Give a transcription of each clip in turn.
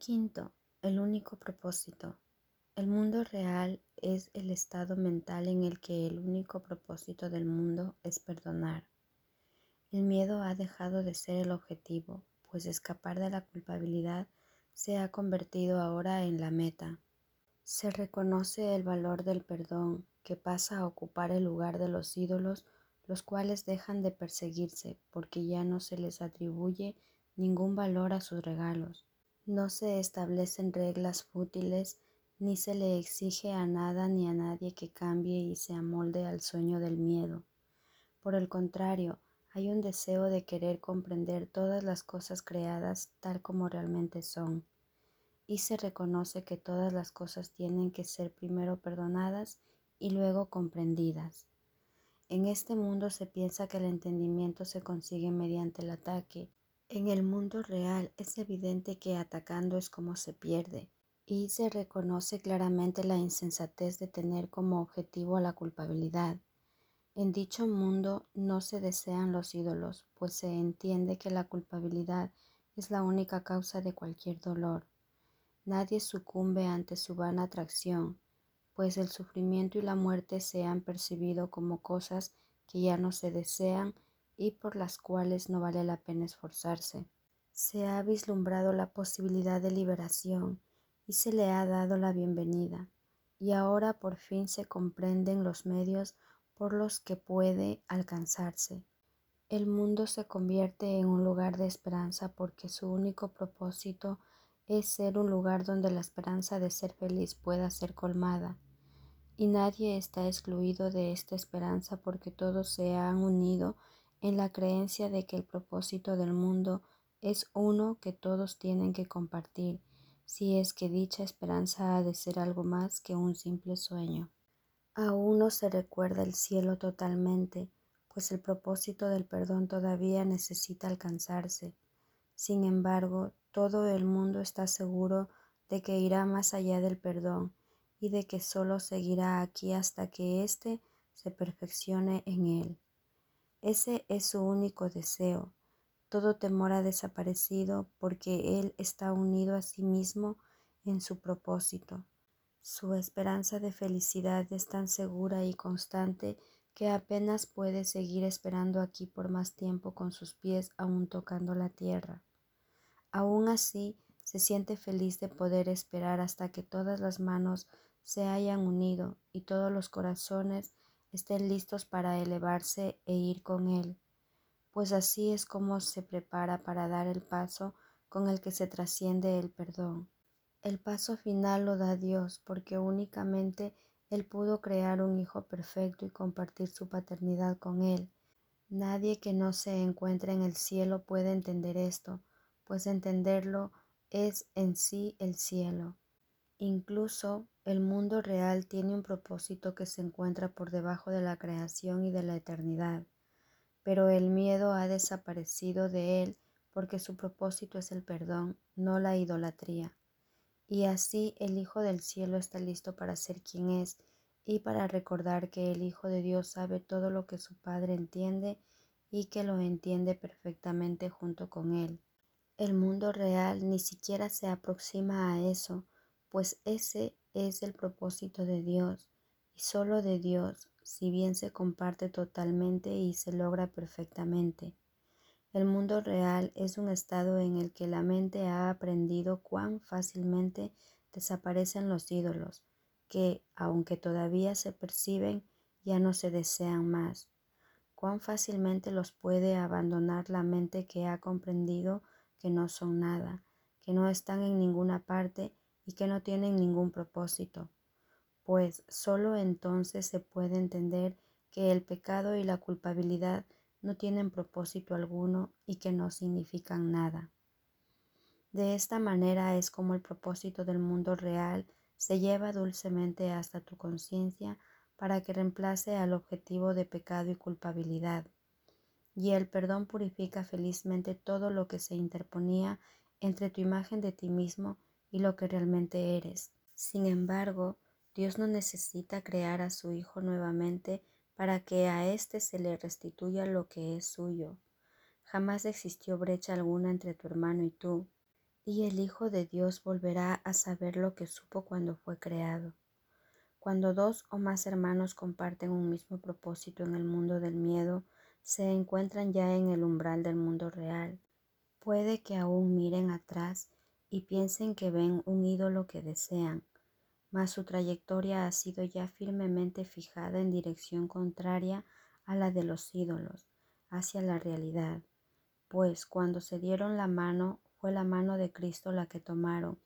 Quinto, el único propósito. El mundo real es el estado mental en el que el único propósito del mundo es perdonar. El miedo ha dejado de ser el objetivo, pues escapar de la culpabilidad se ha convertido ahora en la meta. Se reconoce el valor del perdón, que pasa a ocupar el lugar de los ídolos, los cuales dejan de perseguirse porque ya no se les atribuye ningún valor a sus regalos. No se establecen reglas fútiles, ni se le exige a nada ni a nadie que cambie y se amolde al sueño del miedo. Por el contrario, hay un deseo de querer comprender todas las cosas creadas tal como realmente son, y se reconoce que todas las cosas tienen que ser primero perdonadas y luego comprendidas. En este mundo se piensa que el entendimiento se consigue mediante el ataque. En el mundo real es evidente que atacando es como se pierde, y se reconoce claramente la insensatez de tener como objetivo la culpabilidad. En dicho mundo no se desean los ídolos, pues se entiende que la culpabilidad es la única causa de cualquier dolor. Nadie sucumbe ante su vana atracción, pues el sufrimiento y la muerte se han percibido como cosas que ya no se desean y por las cuales no vale la pena esforzarse. Se ha vislumbrado la posibilidad de liberación y se le ha dado la bienvenida, y ahora por fin se comprenden los medios por los que puede alcanzarse. El mundo se convierte en un lugar de esperanza porque su único propósito es ser un lugar donde la esperanza de ser feliz pueda ser colmada. Y nadie está excluido de esta esperanza porque todos se han unido en la creencia de que el propósito del mundo es uno que todos tienen que compartir, si es que dicha esperanza ha de ser algo más que un simple sueño. Aún no se recuerda el cielo totalmente, pues el propósito del perdón todavía necesita alcanzarse. Sin embargo, todo el mundo está seguro de que irá más allá del perdón y de que solo seguirá aquí hasta que éste se perfeccione en él. Ese es su único deseo. Todo temor ha desaparecido porque él está unido a sí mismo en su propósito. Su esperanza de felicidad es tan segura y constante que apenas puede seguir esperando aquí por más tiempo con sus pies aún tocando la tierra. Aún así, se siente feliz de poder esperar hasta que todas las manos se hayan unido y todos los corazones estén listos para elevarse e ir con él, pues así es como se prepara para dar el paso con el que se trasciende el perdón. El paso final lo da Dios porque únicamente Él pudo crear un Hijo perfecto y compartir su paternidad con Él. Nadie que no se encuentre en el cielo puede entender esto, pues entenderlo es en sí el cielo. Incluso el mundo real tiene un propósito que se encuentra por debajo de la creación y de la eternidad, pero el miedo ha desaparecido de él porque su propósito es el perdón, no la idolatría. Y así el Hijo del Cielo está listo para ser quien es y para recordar que el Hijo de Dios sabe todo lo que su Padre entiende y que lo entiende perfectamente junto con Él. El mundo real ni siquiera se aproxima a eso, pues ese es el propósito de Dios y solo de Dios, si bien se comparte totalmente y se logra perfectamente. El mundo real es un estado en el que la mente ha aprendido cuán fácilmente desaparecen los ídolos, que, aunque todavía se perciben, ya no se desean más. Cuán fácilmente los puede abandonar la mente que ha comprendido que no son nada, que no están en ninguna parte y que no tienen ningún propósito, pues sólo entonces se puede entender que el pecado y la culpabilidad no tienen propósito alguno y que no significan nada. De esta manera es como el propósito del mundo real se lleva dulcemente hasta tu conciencia para que reemplace al objetivo de pecado y culpabilidad. Y el perdón purifica felizmente todo lo que se interponía entre tu imagen de ti mismo y lo que realmente eres. Sin embargo, Dios no necesita crear a su Hijo nuevamente para que a éste se le restituya lo que es suyo. Jamás existió brecha alguna entre tu hermano y tú. y el Hijo de Dios volverá a saber lo que supo cuando fue creado. Cuando dos o más hermanos comparten un mismo propósito en el mundo del miedo, se encuentran ya en el umbral del mundo real. Puede que aún miren atrás y piensen que ven un ídolo que desean, mas su trayectoria ha sido ya firmemente fijada en dirección contraria a la de los ídolos, hacia la realidad, pues cuando se dieron la mano fue la mano de Cristo la que tomaron,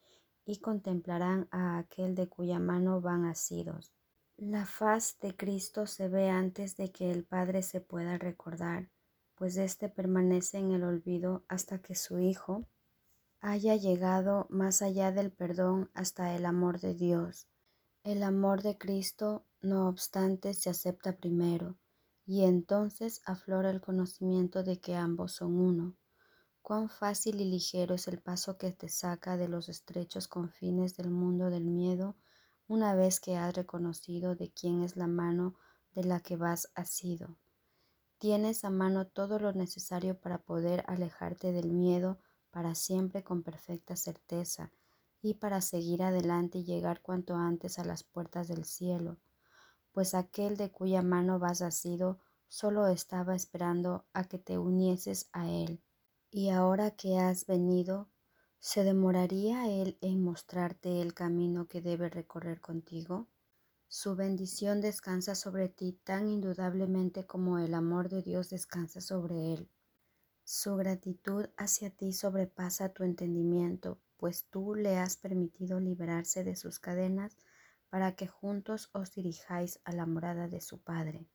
y contemplarán a aquel de cuya mano van asidos. La faz de Cristo se ve antes de que el Padre se pueda recordar, pues éste permanece en el olvido hasta que su Hijo haya llegado más allá del perdón hasta el amor de Dios. El amor de Cristo, no obstante, se acepta primero, y entonces aflora el conocimiento de que ambos son uno. Cuán fácil y ligero es el paso que te saca de los estrechos confines del mundo del miedo una vez que has reconocido de quién es la mano de la que vas asido. Tienes a mano todo lo necesario para poder alejarte del miedo para siempre con perfecta certeza y para seguir adelante y llegar cuanto antes a las puertas del cielo, pues aquel de cuya mano vas asido solo estaba esperando a que te unieses a él y ahora que has venido, ¿se demoraría Él en mostrarte el camino que debe recorrer contigo? Su bendición descansa sobre ti tan indudablemente como el amor de Dios descansa sobre Él. Su gratitud hacia ti sobrepasa tu entendimiento, pues tú le has permitido liberarse de sus cadenas para que juntos os dirijáis a la morada de su Padre.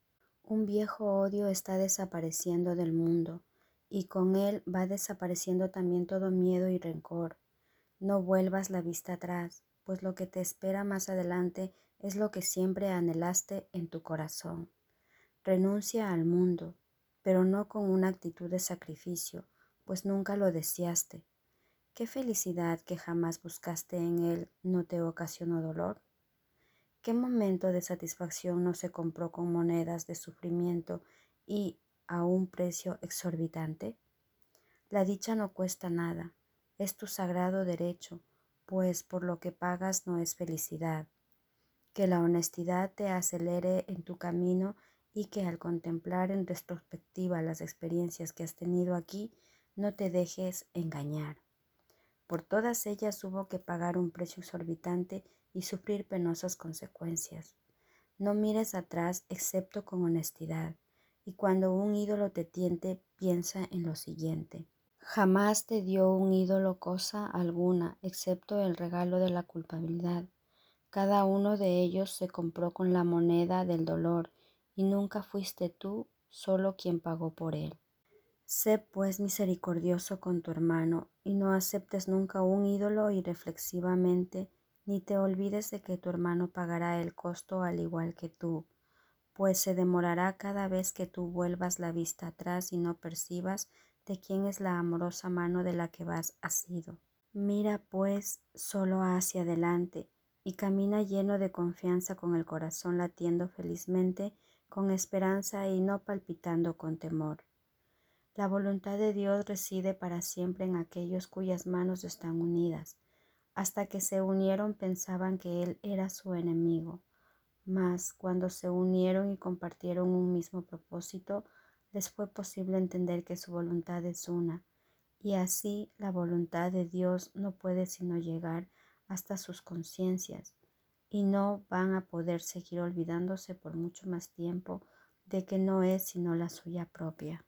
Un viejo odio está desapareciendo del mundo y con él va desapareciendo también todo miedo y rencor. No vuelvas la vista atrás, pues lo que te espera más adelante es lo que siempre anhelaste en tu corazón. Renuncia al mundo, pero no con una actitud de sacrificio, pues nunca lo deseaste. ¿Qué felicidad que jamás buscaste en él no te ocasionó dolor? ¿Qué momento de satisfacción no se compró con monedas de sufrimiento y a un precio exorbitante? La dicha no cuesta nada, es tu sagrado derecho, pues por lo que pagas no es felicidad. Que la honestidad te acelere en tu camino y que al contemplar en retrospectiva las experiencias que has tenido aquí, no te dejes engañar. Por todas ellas hubo que pagar un precio exorbitante y sufrir penosas consecuencias. No mires atrás excepto con honestidad y cuando un ídolo te tiente, piensa en lo siguiente. Jamás te dio un ídolo cosa alguna, excepto el regalo de la culpabilidad. Cada uno de ellos se compró con la moneda del dolor, y nunca fuiste tú solo quien pagó por él. Sé pues misericordioso con tu hermano, y no aceptes nunca un ídolo irreflexivamente, ni te olvides de que tu hermano pagará el costo al igual que tú pues se demorará cada vez que tú vuelvas la vista atrás y no percibas de quién es la amorosa mano de la que vas asido. Mira pues solo hacia adelante y camina lleno de confianza con el corazón latiendo felizmente, con esperanza y no palpitando con temor. La voluntad de Dios reside para siempre en aquellos cuyas manos están unidas. Hasta que se unieron pensaban que Él era su enemigo mas cuando se unieron y compartieron un mismo propósito, les fue posible entender que su voluntad es una, y así la voluntad de Dios no puede sino llegar hasta sus conciencias, y no van a poder seguir olvidándose por mucho más tiempo de que no es sino la suya propia.